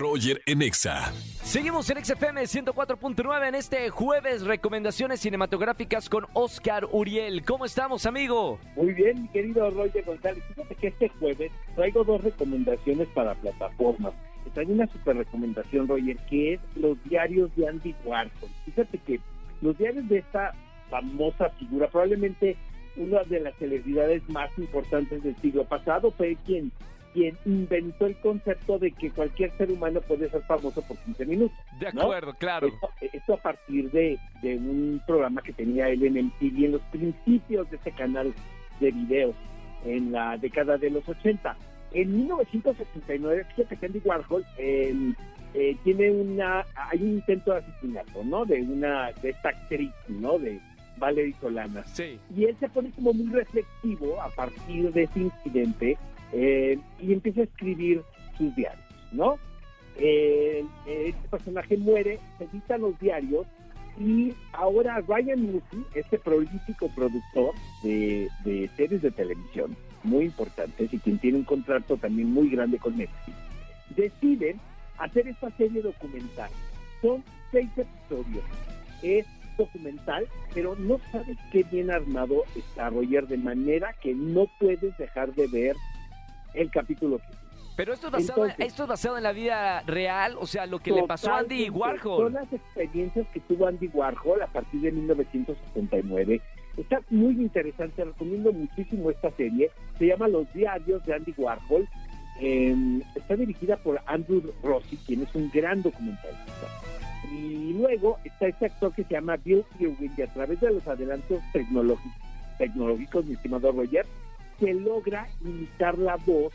Roger en Exa. Seguimos en XFM 104.9 en este jueves, recomendaciones cinematográficas con Oscar Uriel. ¿Cómo estamos, amigo? Muy bien, mi querido Roger González. Fíjate que este jueves traigo dos recomendaciones para plataformas. Traigo una super recomendación, Roger, que es los diarios de Andy Warhol. Fíjate que los diarios de esta famosa figura, probablemente una de las celebridades más importantes del siglo pasado, fue quien quien inventó el concepto de que cualquier ser humano puede ser famoso por 15 minutos. De acuerdo, claro. Esto, a partir de, de, un programa que tenía él en MTV en los principios de ese canal de videos en la década de los 80. En 1969, fíjate que Andy Warhol eh, eh, tiene una, hay un intento de asesinato, ¿no? De una, de esta actriz, ¿no? De Valerie Solana. Sí. Y él se pone como muy reflexivo a partir de ese incidente eh, y empieza a escribir sus diarios, ¿no? Eh, este personaje muere, se editan los diarios y ahora Ryan Murphy, este prolífico productor de, series de televisión muy importantes y quien tiene un contrato también muy grande con Netflix, deciden hacer esta serie documental. Son seis episodios. Es documental, pero no sabes qué bien armado está Roger, de manera que no puedes dejar de ver el capítulo que pero esto es, basado, esto es basado en la vida real, o sea, lo que le pasó a Andy Warhol. Son las experiencias que tuvo Andy Warhol a partir de 1969. Está muy interesante, recomiendo muchísimo esta serie. Se llama Los Diarios de Andy Warhol. Em, está dirigida por Andrew Rossi, quien es un gran documentalista. Y luego está este actor que se llama Bill Irwin, y a través de los adelantos tecnológicos, tecnológicos mi estimado Roger, se logra imitar la voz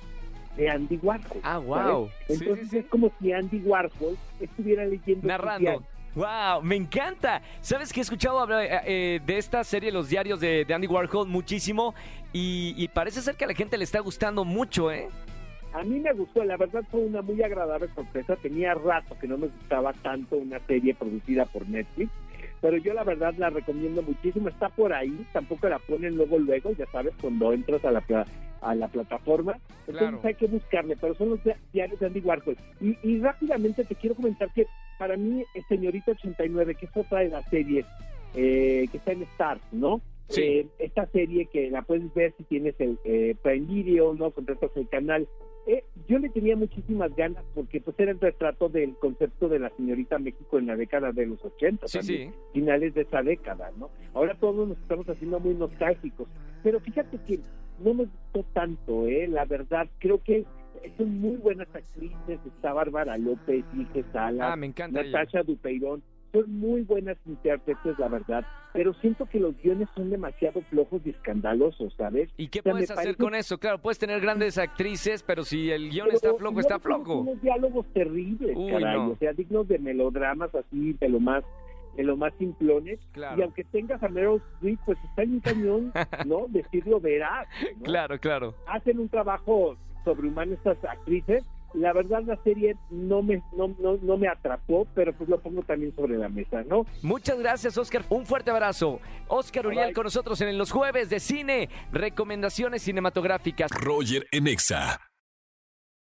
de Andy Warhol. Ah, wow. Entonces es como si Andy Warhol estuviera leyendo. Narrando. Wow, me encanta. ¿Sabes que he escuchado hablar eh, eh, de esta serie, los diarios de, Andy Warhol, muchísimo? Y, y, parece ser que a la gente le está gustando mucho, ¿eh? A mí me gustó, la verdad fue una muy agradable sorpresa. Tenía rato que no me gustaba tanto una serie producida por Netflix pero yo la verdad la recomiendo muchísimo, está por ahí, tampoco la ponen luego luego, ya sabes, cuando entras a la a la plataforma, entonces hay que buscarle, pero son los diarios de Andy Warhol. Y, rápidamente te quiero comentar que para mí Señorita 89, que es otra de las series eh, que está en Star, ¿no? Sí. Eh, esta serie que la puedes ver si tienes el eh, Prime Video, ¿no? Contratas el canal, eh, yo le tenía muchísimas ganas porque pues era el retrato del concepto de la señorita México en la década de los 80, finales de esa década, ¿no? Ahora todos nos estamos haciendo muy nostálgicos, pero fíjate que no me gustó tanto, ¿eh? La verdad, creo que son muy buenas actrices, está Bárbara López, Inge Sala, ah, me encanta Natasha Dupeirón, son muy buenas intérpretes, la verdad, pero siento que los guiones son demasiado flojos y escandalosos, ¿sabes? ¿Y qué puedes hacer con eso? Claro, puedes tener grandes actrices, pero si el guion está flojo, está flojo. Unos diálogos terribles, caray, o sea, dignos de melodramas así, de lo más de lo más simplones. Y aunque tengas a Meryl Streep, pues está en un cañón, ¿no? Decirlo verás. Claro, claro. Hacen un trabajo sobrehumano estas actrices la verdad la serie no me, no, no, me atrapó, pero pues lo pongo también sobre la mesa, ¿no? Muchas gracias, Oscar. Un fuerte abrazo. Oscar Uriel con nosotros en los jueves de cine, recomendaciones cinematográficas. Roger Enexa.